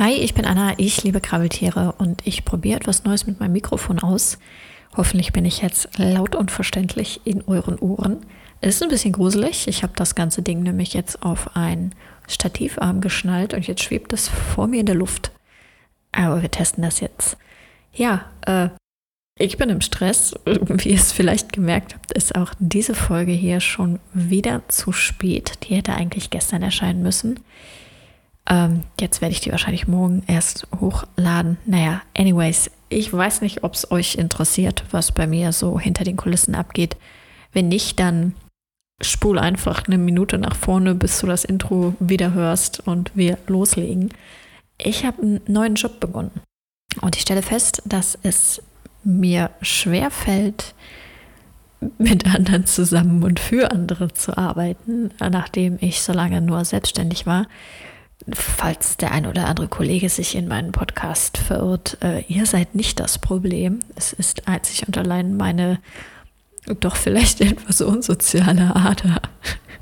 Hi, ich bin Anna, ich liebe Krabbeltiere und ich probiere etwas Neues mit meinem Mikrofon aus. Hoffentlich bin ich jetzt laut und verständlich in euren Ohren. Es ist ein bisschen gruselig. Ich habe das ganze Ding nämlich jetzt auf einen Stativarm geschnallt und jetzt schwebt es vor mir in der Luft. Aber wir testen das jetzt. Ja, äh, ich bin im Stress. Wie ihr es vielleicht gemerkt habt, ist auch diese Folge hier schon wieder zu spät. Die hätte eigentlich gestern erscheinen müssen. Ähm, jetzt werde ich die wahrscheinlich morgen erst hochladen. Naja, anyways, ich weiß nicht, ob es euch interessiert, was bei mir so hinter den Kulissen abgeht. Wenn nicht, dann spul einfach eine Minute nach vorne, bis du das Intro wieder hörst und wir loslegen. Ich habe einen neuen Job begonnen und ich stelle fest, dass es mir schwer fällt, mit anderen zusammen und für andere zu arbeiten, nachdem ich so lange nur selbstständig war. Falls der ein oder andere Kollege sich in meinen Podcast verirrt, äh, ihr seid nicht das Problem. Es ist einzig und allein meine doch vielleicht etwas unsoziale Ader.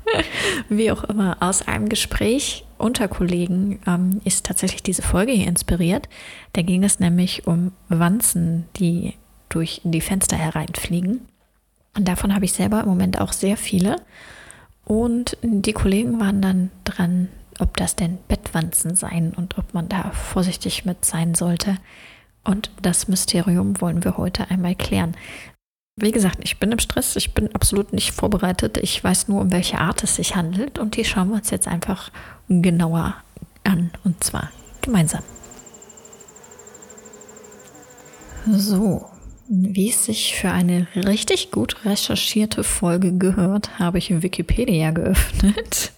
Wie auch immer, aus einem Gespräch unter Kollegen ähm, ist tatsächlich diese Folge hier inspiriert. Da ging es nämlich um Wanzen, die durch die Fenster hereinfliegen. Und davon habe ich selber im Moment auch sehr viele. Und die Kollegen waren dann dran, ob das denn Bettwanzen seien und ob man da vorsichtig mit sein sollte. Und das Mysterium wollen wir heute einmal klären. Wie gesagt, ich bin im Stress, ich bin absolut nicht vorbereitet. Ich weiß nur, um welche Art es sich handelt und die schauen wir uns jetzt einfach genauer an und zwar gemeinsam. So, wie es sich für eine richtig gut recherchierte Folge gehört, habe ich Wikipedia geöffnet.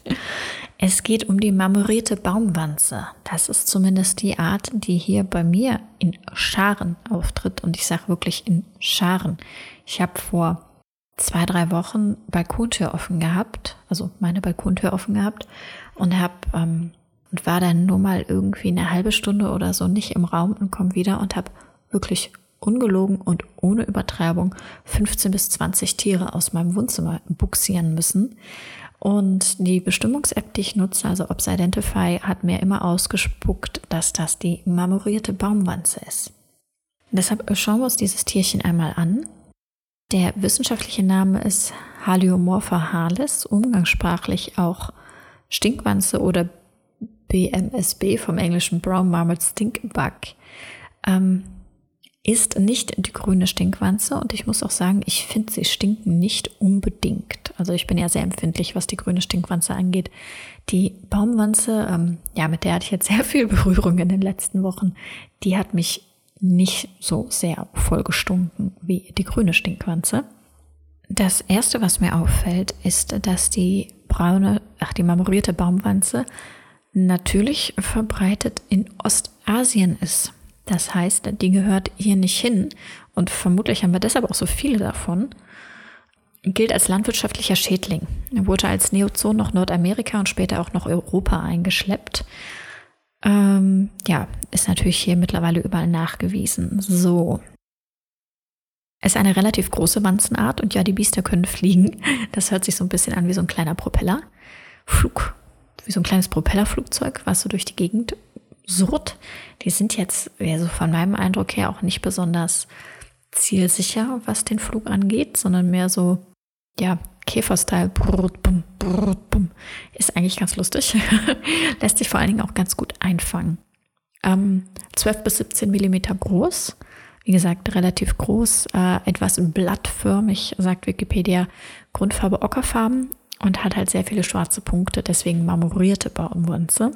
Es geht um die marmorierte Baumwanze. Das ist zumindest die Art, die hier bei mir in Scharen auftritt. Und ich sage wirklich in Scharen. Ich habe vor zwei, drei Wochen Balkontür offen gehabt, also meine Balkontür offen gehabt und habe ähm, und war dann nur mal irgendwie eine halbe Stunde oder so nicht im Raum und komme wieder und habe wirklich ungelogen und ohne Übertreibung 15 bis 20 Tiere aus meinem Wohnzimmer buxieren müssen. Und die Bestimmungs-App, die ich nutze, also Obsidentify, hat mir immer ausgespuckt, dass das die marmorierte Baumwanze ist. deshalb schauen wir uns dieses Tierchen einmal an. Der wissenschaftliche Name ist Haliomorpha halis, umgangssprachlich auch Stinkwanze oder BMSB vom englischen Brown Marmored Stinkbug. Ähm, ist nicht die grüne Stinkwanze und ich muss auch sagen, ich finde sie stinken nicht unbedingt. Also ich bin ja sehr empfindlich, was die grüne Stinkwanze angeht. Die Baumwanze, ähm, ja, mit der hatte ich jetzt sehr viel Berührung in den letzten Wochen, die hat mich nicht so sehr vollgestunken wie die grüne Stinkwanze. Das erste, was mir auffällt, ist, dass die braune, ach, die marmorierte Baumwanze natürlich verbreitet in Ostasien ist. Das heißt, die gehört hier nicht hin und vermutlich haben wir deshalb auch so viele davon. Gilt als landwirtschaftlicher Schädling. Er wurde als Neozon noch Nordamerika und später auch noch Europa eingeschleppt. Ähm, ja, ist natürlich hier mittlerweile überall nachgewiesen. So. Ist eine relativ große Wanzenart und ja, die Biester können fliegen. Das hört sich so ein bisschen an wie so ein kleiner Propeller. Flug, wie so ein kleines Propellerflugzeug, was so durch die Gegend surrt. Die sind jetzt, also von meinem Eindruck her, auch nicht besonders zielsicher, was den Flug angeht, sondern mehr so, ja, Käferstyle. Ist eigentlich ganz lustig. Lässt sich vor allen Dingen auch ganz gut einfangen. Ähm, 12 bis 17 Millimeter groß. Wie gesagt, relativ groß, äh, etwas blattförmig, sagt Wikipedia. Grundfarbe ockerfarben und hat halt sehr viele schwarze Punkte, deswegen marmorierte Baumwurzel.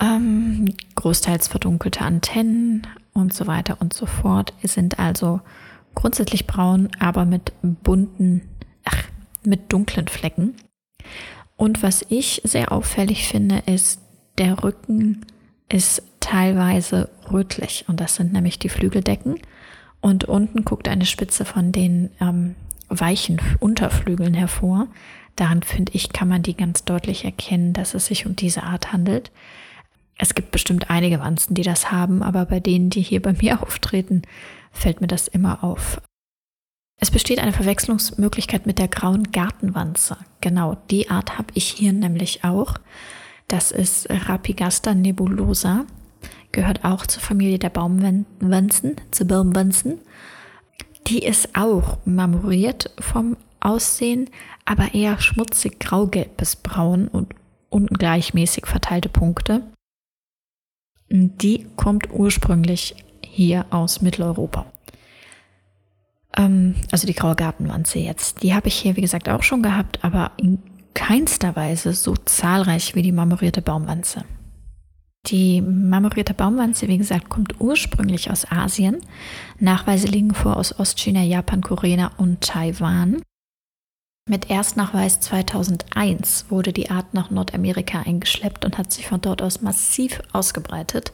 Ähm, großteils verdunkelte Antennen und so weiter und so fort. Es sind also grundsätzlich braun, aber mit bunten, ach, mit dunklen Flecken. Und was ich sehr auffällig finde, ist, der Rücken ist teilweise rötlich. Und das sind nämlich die Flügeldecken. Und unten guckt eine Spitze von den ähm, weichen Unterflügeln hervor. Daran finde ich, kann man die ganz deutlich erkennen, dass es sich um diese Art handelt. Es gibt bestimmt einige Wanzen, die das haben, aber bei denen, die hier bei mir auftreten, fällt mir das immer auf. Es besteht eine Verwechslungsmöglichkeit mit der grauen Gartenwanze. Genau, die Art habe ich hier nämlich auch. Das ist Rapigaster nebulosa. gehört auch zur Familie der Baumwanzen, zu Baumwanzen. Die ist auch marmoriert vom Aussehen, aber eher schmutzig graugelb bis braun und ungleichmäßig verteilte Punkte. Die kommt ursprünglich hier aus Mitteleuropa. Ähm, also die graue Gartenwanze jetzt. Die habe ich hier, wie gesagt, auch schon gehabt, aber in keinster Weise so zahlreich wie die marmorierte Baumwanze. Die marmorierte Baumwanze, wie gesagt, kommt ursprünglich aus Asien. Nachweise liegen vor aus Ostchina, Japan, Korea und Taiwan. Mit Erstnachweis 2001 wurde die Art nach Nordamerika eingeschleppt und hat sich von dort aus massiv ausgebreitet.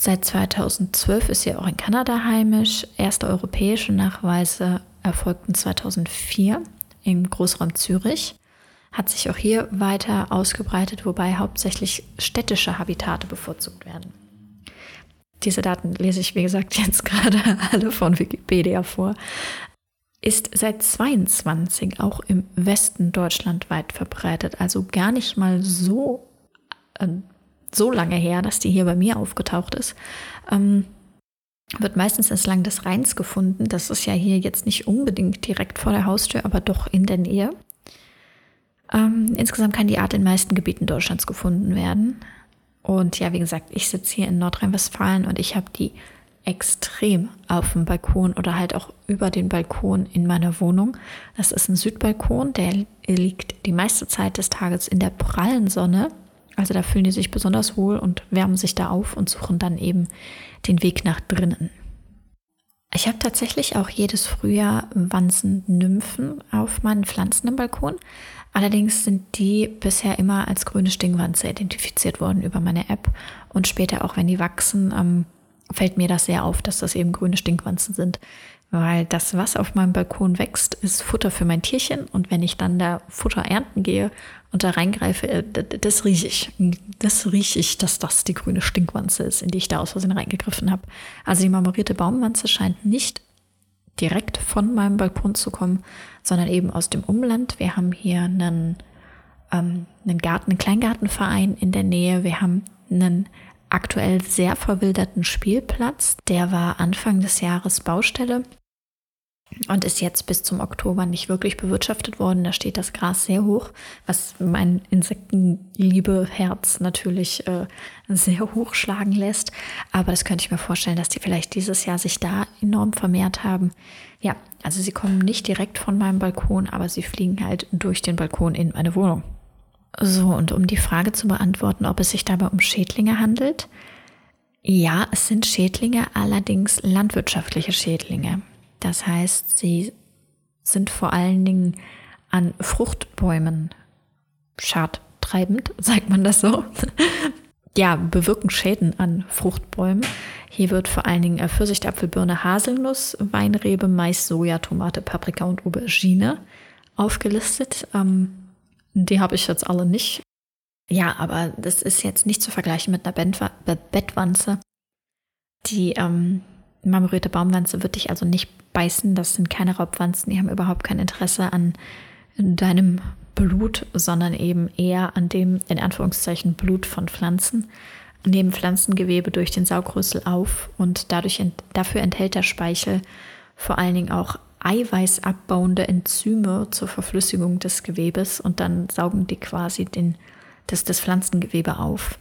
Seit 2012 ist sie auch in Kanada heimisch. Erste europäische Nachweise erfolgten 2004 im Großraum Zürich. Hat sich auch hier weiter ausgebreitet, wobei hauptsächlich städtische Habitate bevorzugt werden. Diese Daten lese ich, wie gesagt, jetzt gerade alle von Wikipedia vor ist seit 22 auch im Westen Deutschland weit verbreitet. Also gar nicht mal so, äh, so lange her, dass die hier bei mir aufgetaucht ist. Ähm, wird meistens entlang des Rheins gefunden. Das ist ja hier jetzt nicht unbedingt direkt vor der Haustür, aber doch in der Nähe. Ähm, insgesamt kann die Art in meisten Gebieten Deutschlands gefunden werden. Und ja, wie gesagt, ich sitze hier in Nordrhein-Westfalen und ich habe die extrem auf dem Balkon oder halt auch über den Balkon in meiner Wohnung. Das ist ein Südbalkon, der liegt die meiste Zeit des Tages in der prallen Sonne. Also da fühlen die sich besonders wohl und wärmen sich da auf und suchen dann eben den Weg nach drinnen. Ich habe tatsächlich auch jedes Frühjahr Wanzen-Nymphen auf meinen Pflanzen im Balkon. Allerdings sind die bisher immer als grüne Stingwanze identifiziert worden über meine App und später auch, wenn die wachsen, ähm, fällt mir das sehr auf, dass das eben grüne Stinkwanzen sind. Weil das, was auf meinem Balkon wächst, ist Futter für mein Tierchen. Und wenn ich dann da Futter ernten gehe und da reingreife, äh, das rieche ich. Das rieche ich, dass das die grüne Stinkwanze ist, in die ich da aus Versehen reingegriffen habe. Also die marmorierte Baumwanze scheint nicht direkt von meinem Balkon zu kommen, sondern eben aus dem Umland. Wir haben hier einen, ähm, einen Garten, einen Kleingartenverein in der Nähe. Wir haben einen aktuell sehr verwilderten Spielplatz. Der war Anfang des Jahres Baustelle und ist jetzt bis zum Oktober nicht wirklich bewirtschaftet worden. Da steht das Gras sehr hoch, was mein Insektenliebe-Herz natürlich äh, sehr hoch schlagen lässt. Aber das könnte ich mir vorstellen, dass die vielleicht dieses Jahr sich da enorm vermehrt haben. Ja, also sie kommen nicht direkt von meinem Balkon, aber sie fliegen halt durch den Balkon in meine Wohnung. So, und um die Frage zu beantworten, ob es sich dabei um Schädlinge handelt. Ja, es sind Schädlinge, allerdings landwirtschaftliche Schädlinge. Das heißt, sie sind vor allen Dingen an Fruchtbäumen schadtreibend, sagt man das so. ja, bewirken Schäden an Fruchtbäumen. Hier wird vor allen Dingen Pfirsich, Apfel, Birne, Haselnuss, Weinrebe, Mais, Soja, Tomate, Paprika und Aubergine aufgelistet. Ähm, die habe ich jetzt alle nicht. Ja, aber das ist jetzt nicht zu vergleichen mit einer Bettwanze. Die ähm, marmorierte Baumwanze wird dich also nicht beißen. Das sind keine Raubwanzen. Die haben überhaupt kein Interesse an deinem Blut, sondern eben eher an dem, in Anführungszeichen, Blut von Pflanzen. Nehmen Pflanzengewebe durch den Saugrüssel auf und dadurch, dafür enthält der Speichel vor allen Dingen auch eiweißabbauende Enzyme zur Verflüssigung des Gewebes und dann saugen die quasi den, das, das Pflanzengewebe auf.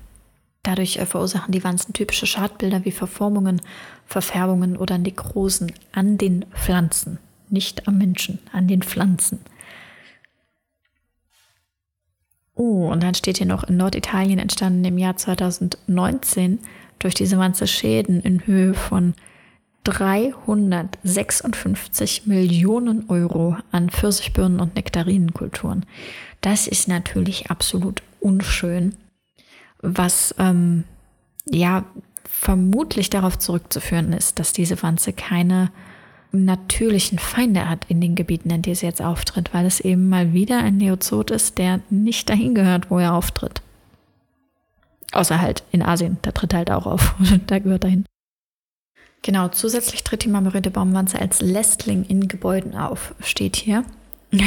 Dadurch verursachen die Wanzen typische Schadbilder wie Verformungen, Verfärbungen oder Nekrosen an den Pflanzen, nicht am Menschen, an den Pflanzen. Oh, und dann steht hier noch in Norditalien entstanden im Jahr 2019 durch diese Wanze Schäden in Höhe von 356 Millionen Euro an Pfirsichbirnen und Nektarinenkulturen. Das ist natürlich absolut unschön, was ähm, ja vermutlich darauf zurückzuführen ist, dass diese Wanze keine natürlichen Feinde hat in den Gebieten, in denen sie jetzt auftritt, weil es eben mal wieder ein Neozot ist, der nicht dahin gehört, wo er auftritt. Außer halt in Asien, da tritt er halt auch auf, da gehört er hin. Genau, zusätzlich tritt die marmorierte Baumwanze als Lästling in Gebäuden auf, steht hier.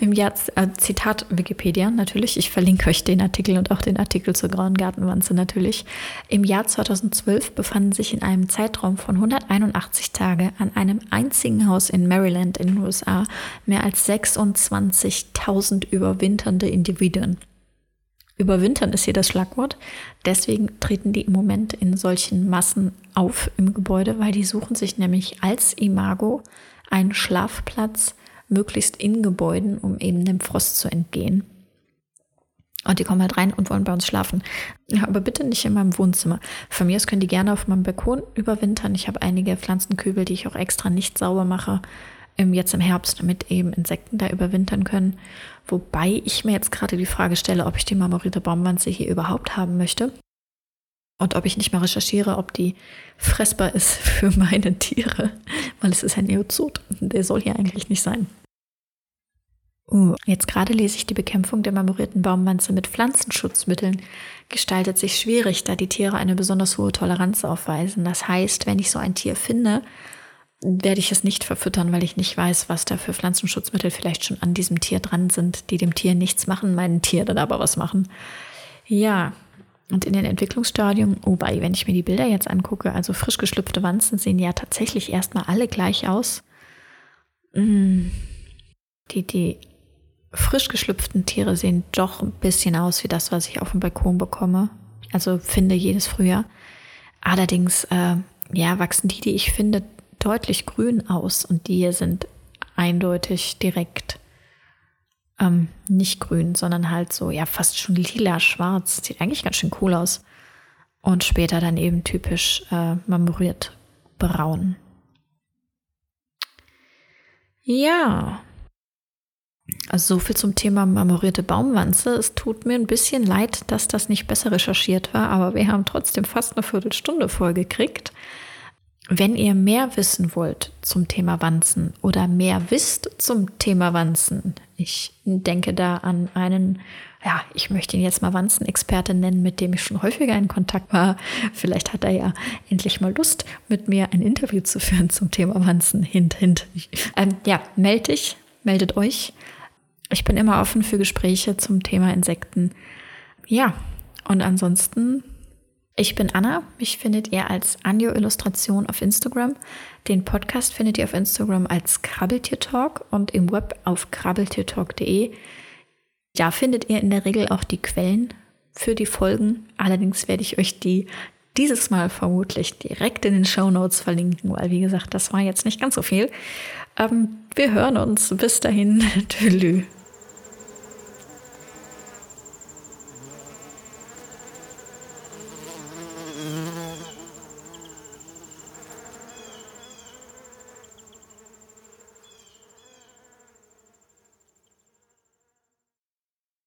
Im Jahr, äh, Zitat Wikipedia natürlich, ich verlinke euch den Artikel und auch den Artikel zur Grauen Gartenwanze natürlich. Im Jahr 2012 befanden sich in einem Zeitraum von 181 Tage an einem einzigen Haus in Maryland in den USA mehr als 26.000 überwinternde Individuen. Überwintern ist hier das Schlagwort. Deswegen treten die im Moment in solchen Massen auf im Gebäude, weil die suchen sich nämlich als Imago einen Schlafplatz möglichst in Gebäuden, um eben dem Frost zu entgehen. Und die kommen halt rein und wollen bei uns schlafen. Aber bitte nicht in meinem Wohnzimmer. Von mir aus können die gerne auf meinem Balkon überwintern. Ich habe einige Pflanzenkübel, die ich auch extra nicht sauber mache, jetzt im Herbst, damit eben Insekten da überwintern können. Wobei ich mir jetzt gerade die Frage stelle, ob ich die Marmorite Baumwanze hier überhaupt haben möchte. Und ob ich nicht mal recherchiere, ob die fressbar ist für meine Tiere. Weil es ist ein Neozot. Der soll hier eigentlich nicht sein. Uh, jetzt gerade lese ich die Bekämpfung der marmorierten Baumwanze mit Pflanzenschutzmitteln gestaltet sich schwierig, da die Tiere eine besonders hohe Toleranz aufweisen. Das heißt, wenn ich so ein Tier finde, werde ich es nicht verfüttern, weil ich nicht weiß, was da für Pflanzenschutzmittel vielleicht schon an diesem Tier dran sind, die dem Tier nichts machen, meinen Tier dann aber was machen. Ja, und in den Entwicklungsstadien, wobei, wenn ich mir die Bilder jetzt angucke, also frisch geschlüpfte Wanzen sehen ja tatsächlich erstmal alle gleich aus. Mm, die, die frisch geschlüpften Tiere sehen doch ein bisschen aus wie das, was ich auf dem Balkon bekomme. Also finde jedes Frühjahr. Allerdings, äh, ja, wachsen die, die ich finde, deutlich grün aus und die hier sind eindeutig direkt ähm, nicht grün, sondern halt so, ja, fast schon lila, schwarz. Sieht eigentlich ganz schön cool aus. Und später dann eben typisch äh, marmoriert braun. Ja. Also so viel zum Thema marmorierte Baumwanze. Es tut mir ein bisschen leid, dass das nicht besser recherchiert war, aber wir haben trotzdem fast eine Viertelstunde vollgekriegt. Wenn ihr mehr wissen wollt zum Thema Wanzen oder mehr wisst zum Thema Wanzen, ich denke da an einen, ja, ich möchte ihn jetzt mal Wanzenexperte nennen, mit dem ich schon häufiger in Kontakt war. Vielleicht hat er ja endlich mal Lust, mit mir ein Interview zu führen zum Thema Wanzen. Hint, hint. Ähm, ja, meldet dich, meldet euch. Ich bin immer offen für Gespräche zum Thema Insekten. Ja, und ansonsten ich bin Anna. Mich findet ihr als Anjo Illustration auf Instagram. Den Podcast findet ihr auf Instagram als Krabbeltiertalk und im Web auf krabbeltiertalk.de. Da findet ihr in der Regel auch die Quellen für die Folgen. Allerdings werde ich euch die dieses Mal vermutlich direkt in den Show Notes verlinken, weil wie gesagt, das war jetzt nicht ganz so viel. Ähm, wir hören uns. Bis dahin. Tschüss.